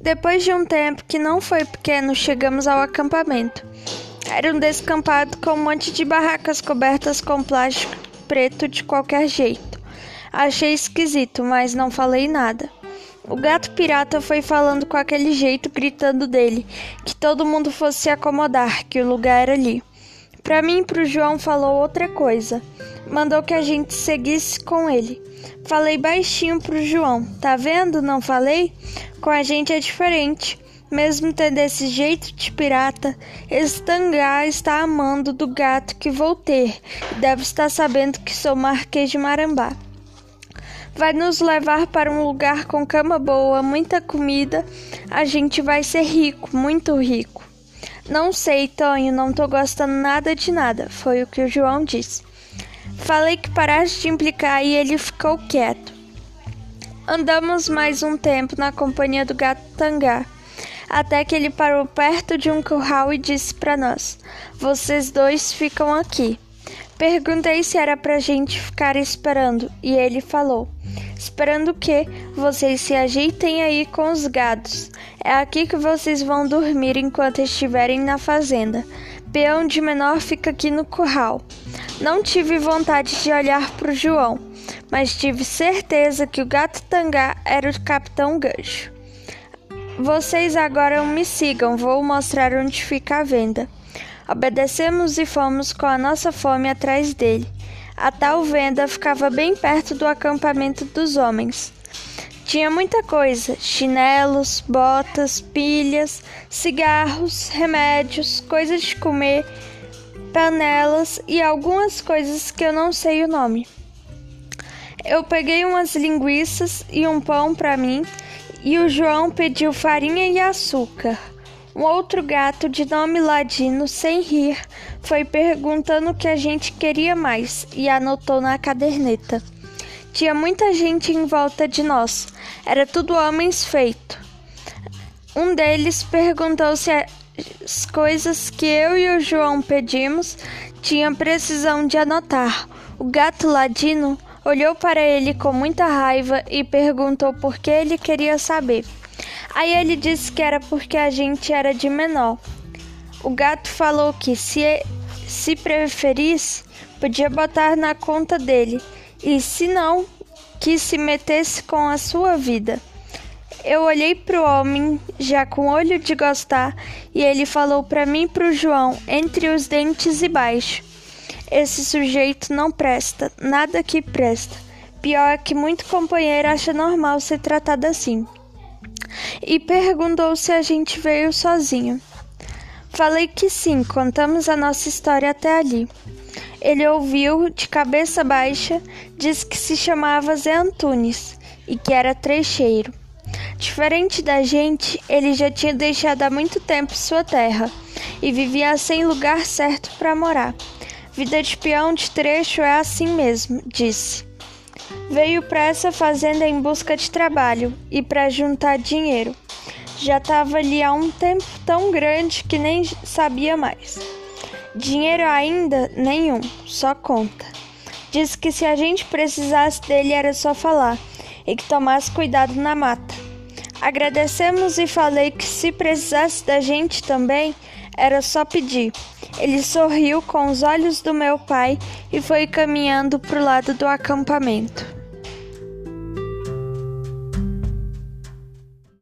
Depois de um tempo que não foi pequeno, chegamos ao acampamento. Era um descampado com um monte de barracas cobertas com plástico preto de qualquer jeito. Achei esquisito, mas não falei nada. O gato pirata foi falando com aquele jeito, gritando dele, que todo mundo fosse se acomodar, que o lugar era ali. Para mim e pro João falou outra coisa. Mandou que a gente seguisse com ele. Falei baixinho pro João. Tá vendo? Não falei? Com a gente é diferente. Mesmo tendo esse jeito de pirata, esse tangá está amando do gato que vou ter deve estar sabendo que sou Marquês de Marambá. Vai nos levar para um lugar com cama boa, muita comida. A gente vai ser rico, muito rico. Não sei, Tonho, não tô gostando nada de nada, foi o que o João disse. Falei que parasse de implicar e ele ficou quieto. Andamos mais um tempo na companhia do gato Tangá, até que ele parou perto de um curral e disse para nós: Vocês dois ficam aqui. Perguntei se era pra gente ficar esperando e ele falou: Esperando que vocês se ajeitem aí com os gados. É aqui que vocês vão dormir enquanto estiverem na fazenda. Peão de menor fica aqui no curral. Não tive vontade de olhar para o João, mas tive certeza que o gato Tangá era o capitão Gancho. Vocês agora me sigam, vou mostrar onde fica a venda. Obedecemos e fomos com a nossa fome atrás dele. A tal venda ficava bem perto do acampamento dos homens. Tinha muita coisa: chinelos, botas, pilhas, cigarros, remédios, coisas de comer, panelas e algumas coisas que eu não sei o nome. Eu peguei umas linguiças e um pão para mim e o João pediu farinha e açúcar. Um outro gato de nome Ladino, sem rir, foi perguntando o que a gente queria mais e anotou na caderneta. Tinha muita gente em volta de nós. Era tudo homens feito. Um deles perguntou se as coisas que eu e o João pedimos tinham precisão de anotar. O gato ladino olhou para ele com muita raiva e perguntou por que ele queria saber. Aí ele disse que era porque a gente era de menor. O gato falou que se, se preferisse, podia botar na conta dele, e se não, que se metesse com a sua vida. Eu olhei para o homem, já com olho de gostar, e ele falou para mim e para o João, entre os dentes e baixo: Esse sujeito não presta, nada que presta. Pior é que muito companheiro acha normal ser tratado assim e perguntou se a gente veio sozinho. Falei que sim, contamos a nossa história até ali. Ele ouviu de cabeça baixa, disse que se chamava Zé Antunes e que era trecheiro. Diferente da gente, ele já tinha deixado há muito tempo sua terra e vivia sem lugar certo para morar. Vida de peão de trecho é assim mesmo, disse. Veio para essa fazenda em busca de trabalho e para juntar dinheiro. Já estava ali há um tempo tão grande que nem sabia mais. Dinheiro ainda nenhum, só conta. Disse que se a gente precisasse dele era só falar e que tomasse cuidado na mata. Agradecemos e falei que se precisasse da gente também era só pedir. Ele sorriu com os olhos do meu pai e foi caminhando para o lado do acampamento.